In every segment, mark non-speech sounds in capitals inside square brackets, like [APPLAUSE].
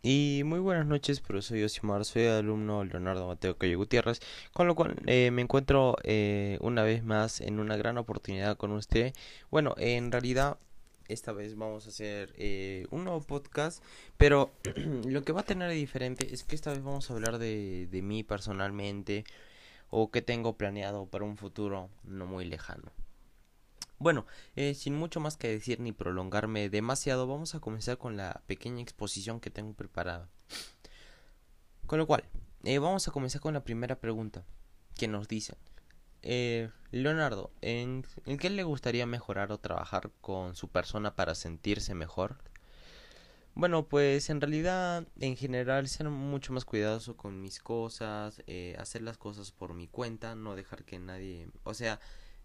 Y muy buenas noches, profesor Yosimar, soy alumno Leonardo Mateo Calle Gutiérrez, con lo cual eh, me encuentro eh, una vez más en una gran oportunidad con usted. Bueno, en realidad esta vez vamos a hacer eh, un nuevo podcast, pero [CLEARS THROAT] lo que va a tener de diferente es que esta vez vamos a hablar de, de mí personalmente o qué tengo planeado para un futuro no muy lejano. Bueno, eh, sin mucho más que decir ni prolongarme demasiado, vamos a comenzar con la pequeña exposición que tengo preparada. Con lo cual, eh, vamos a comenzar con la primera pregunta que nos dicen. Eh, Leonardo, ¿en, ¿en qué le gustaría mejorar o trabajar con su persona para sentirse mejor? Bueno, pues en realidad, en general, ser mucho más cuidadoso con mis cosas, eh, hacer las cosas por mi cuenta, no dejar que nadie, o sea,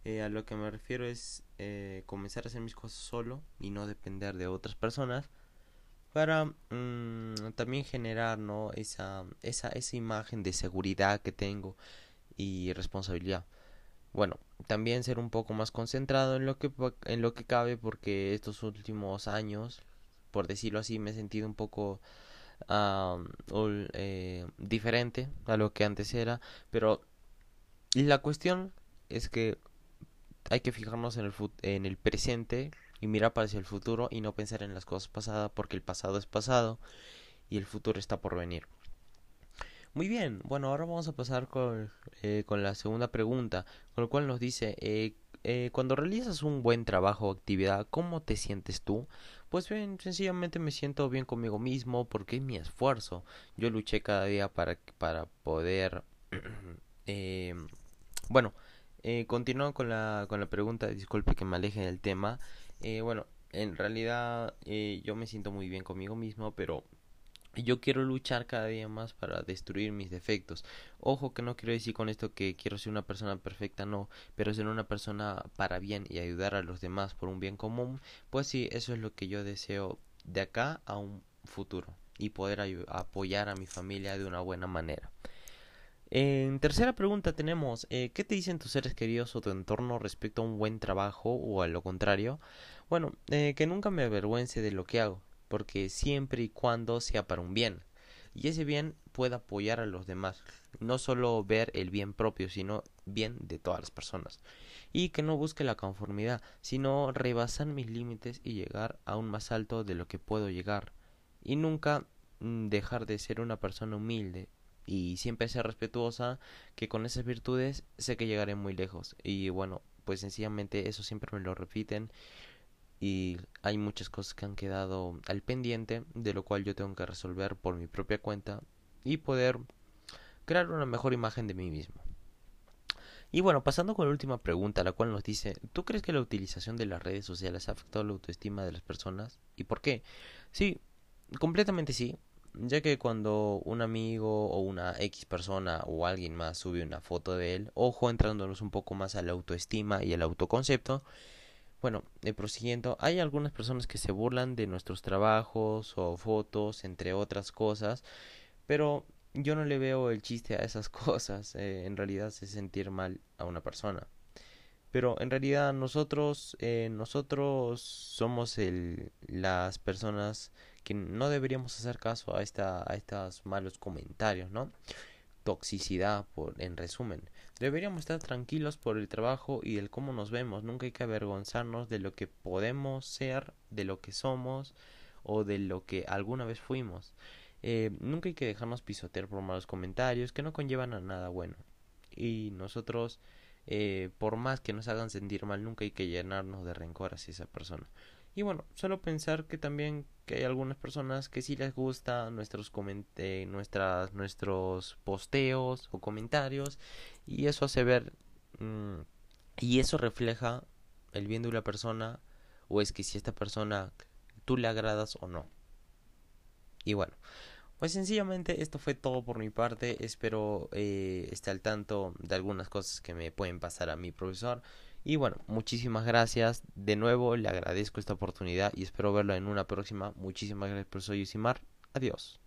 eh, a lo que me refiero es eh, comenzar a hacer mis cosas solo y no depender de otras personas para mm, también generar no esa, esa esa imagen de seguridad que tengo y responsabilidad. Bueno también ser un poco más concentrado en lo que en lo que cabe porque estos últimos años por decirlo así me he sentido un poco eh, diferente a lo que antes era pero la cuestión es que hay que fijarnos en el, en el presente y mirar hacia el futuro y no pensar en las cosas pasadas porque el pasado es pasado y el futuro está por venir. Muy bien, bueno, ahora vamos a pasar con, eh, con la segunda pregunta, con lo cual nos dice, eh, eh, cuando realizas un buen trabajo o actividad, ¿cómo te sientes tú? Pues bien, sencillamente me siento bien conmigo mismo porque es mi esfuerzo. Yo luché cada día para, para poder... [CLEARS THROAT] bueno, eh, continuando con la, con la pregunta, disculpe que me aleje del tema. Eh, bueno, en realidad eh, yo me siento muy bien conmigo mismo, pero yo quiero luchar cada día más para destruir mis defectos. Ojo que no quiero decir con esto que quiero ser una persona perfecta, no, pero ser una persona para bien y ayudar a los demás por un bien común, pues sí, eso es lo que yo deseo de acá a un futuro y poder apoyar a mi familia de una buena manera. En tercera pregunta tenemos, eh, ¿qué te dicen tus seres queridos o tu entorno respecto a un buen trabajo o a lo contrario? Bueno, eh, que nunca me avergüence de lo que hago, porque siempre y cuando sea para un bien, y ese bien pueda apoyar a los demás, no solo ver el bien propio, sino bien de todas las personas, y que no busque la conformidad, sino rebasar mis límites y llegar aún más alto de lo que puedo llegar, y nunca mm, dejar de ser una persona humilde y siempre ser respetuosa, que con esas virtudes sé que llegaré muy lejos. Y bueno, pues sencillamente eso siempre me lo repiten y hay muchas cosas que han quedado al pendiente, de lo cual yo tengo que resolver por mi propia cuenta y poder crear una mejor imagen de mí mismo. Y bueno, pasando con la última pregunta, la cual nos dice, ¿tú crees que la utilización de las redes sociales ha afectado la autoestima de las personas? ¿Y por qué? Sí, completamente sí ya que cuando un amigo o una X persona o alguien más sube una foto de él, ojo entrándonos un poco más a la autoestima y al autoconcepto, bueno, eh, prosiguiendo, hay algunas personas que se burlan de nuestros trabajos o fotos, entre otras cosas, pero yo no le veo el chiste a esas [LAUGHS] cosas, eh, en realidad es sentir mal a una persona. Pero en realidad nosotros, eh, nosotros somos el, las personas que no deberíamos hacer caso a, esta, a estos malos comentarios, ¿no? Toxicidad, por, en resumen. Deberíamos estar tranquilos por el trabajo y el cómo nos vemos. Nunca hay que avergonzarnos de lo que podemos ser, de lo que somos o de lo que alguna vez fuimos. Eh, nunca hay que dejarnos pisotear por malos comentarios que no conllevan a nada bueno. Y nosotros, eh, por más que nos hagan sentir mal, nunca hay que llenarnos de rencor hacia esa persona. Y bueno, solo pensar que también que hay algunas personas que sí les gusta nuestros eh, nuestras nuestros posteos o comentarios y eso hace ver mm, y eso refleja el bien de una persona o es que si esta persona tú le agradas o no. Y bueno, pues sencillamente esto fue todo por mi parte. Espero eh, esté al tanto de algunas cosas que me pueden pasar a mi profesor. Y bueno, muchísimas gracias. De nuevo le agradezco esta oportunidad y espero verlo en una próxima. Muchísimas gracias, profesor Yusimar. Adiós.